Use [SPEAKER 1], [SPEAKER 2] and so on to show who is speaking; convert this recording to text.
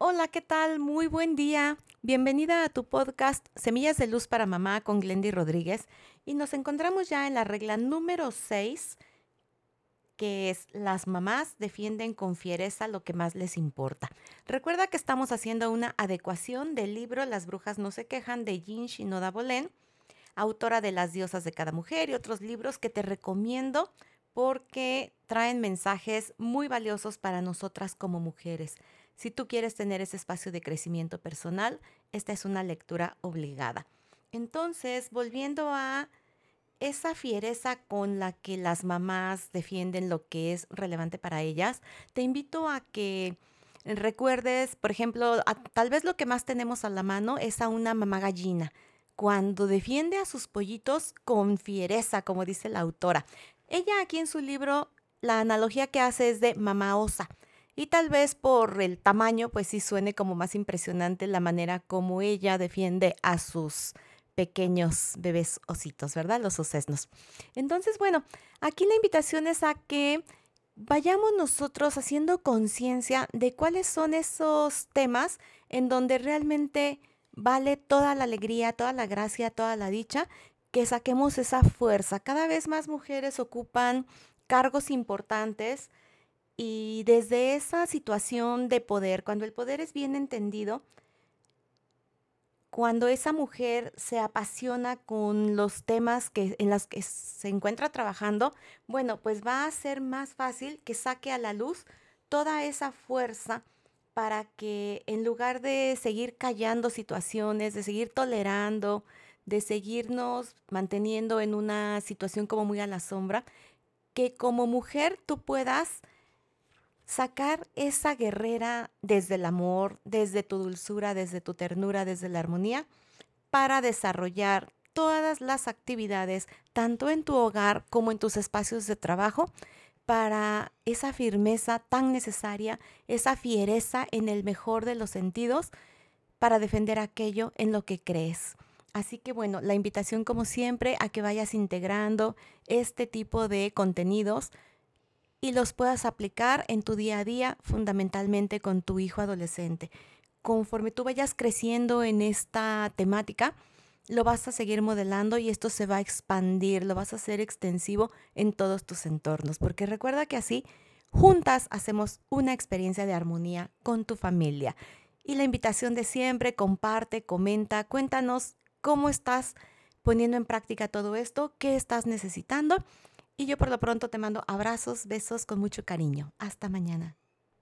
[SPEAKER 1] Hola, ¿qué tal? Muy buen día. Bienvenida a tu podcast Semillas de Luz para Mamá con Glendy Rodríguez. Y nos encontramos ya en la regla número 6, que es las mamás defienden con fiereza lo que más les importa. Recuerda que estamos haciendo una adecuación del libro Las brujas no se quejan de Jean Shinoda Bolén, autora de Las diosas de cada mujer y otros libros que te recomiendo porque traen mensajes muy valiosos para nosotras como mujeres. Si tú quieres tener ese espacio de crecimiento personal, esta es una lectura obligada. Entonces, volviendo a esa fiereza con la que las mamás defienden lo que es relevante para ellas, te invito a que recuerdes, por ejemplo, tal vez lo que más tenemos a la mano es a una mamá gallina, cuando defiende a sus pollitos con fiereza, como dice la autora. Ella aquí en su libro, la analogía que hace es de mamá osa. Y tal vez por el tamaño, pues sí suene como más impresionante la manera como ella defiende a sus pequeños bebés ositos, ¿verdad? Los osesnos. Entonces, bueno, aquí la invitación es a que vayamos nosotros haciendo conciencia de cuáles son esos temas en donde realmente vale toda la alegría, toda la gracia, toda la dicha, que saquemos esa fuerza. Cada vez más mujeres ocupan cargos importantes, y desde esa situación de poder, cuando el poder es bien entendido, cuando esa mujer se apasiona con los temas que, en los que se encuentra trabajando, bueno, pues va a ser más fácil que saque a la luz toda esa fuerza para que en lugar de seguir callando situaciones, de seguir tolerando, de seguirnos manteniendo en una situación como muy a la sombra, que como mujer tú puedas sacar esa guerrera desde el amor, desde tu dulzura, desde tu ternura, desde la armonía, para desarrollar todas las actividades, tanto en tu hogar como en tus espacios de trabajo, para esa firmeza tan necesaria, esa fiereza en el mejor de los sentidos, para defender aquello en lo que crees. Así que bueno, la invitación como siempre a que vayas integrando este tipo de contenidos y los puedas aplicar en tu día a día, fundamentalmente con tu hijo adolescente. Conforme tú vayas creciendo en esta temática, lo vas a seguir modelando y esto se va a expandir, lo vas a hacer extensivo en todos tus entornos, porque recuerda que así juntas hacemos una experiencia de armonía con tu familia. Y la invitación de siempre, comparte, comenta, cuéntanos cómo estás poniendo en práctica todo esto, qué estás necesitando y yo por lo pronto te mando abrazos, besos con mucho cariño. Hasta mañana.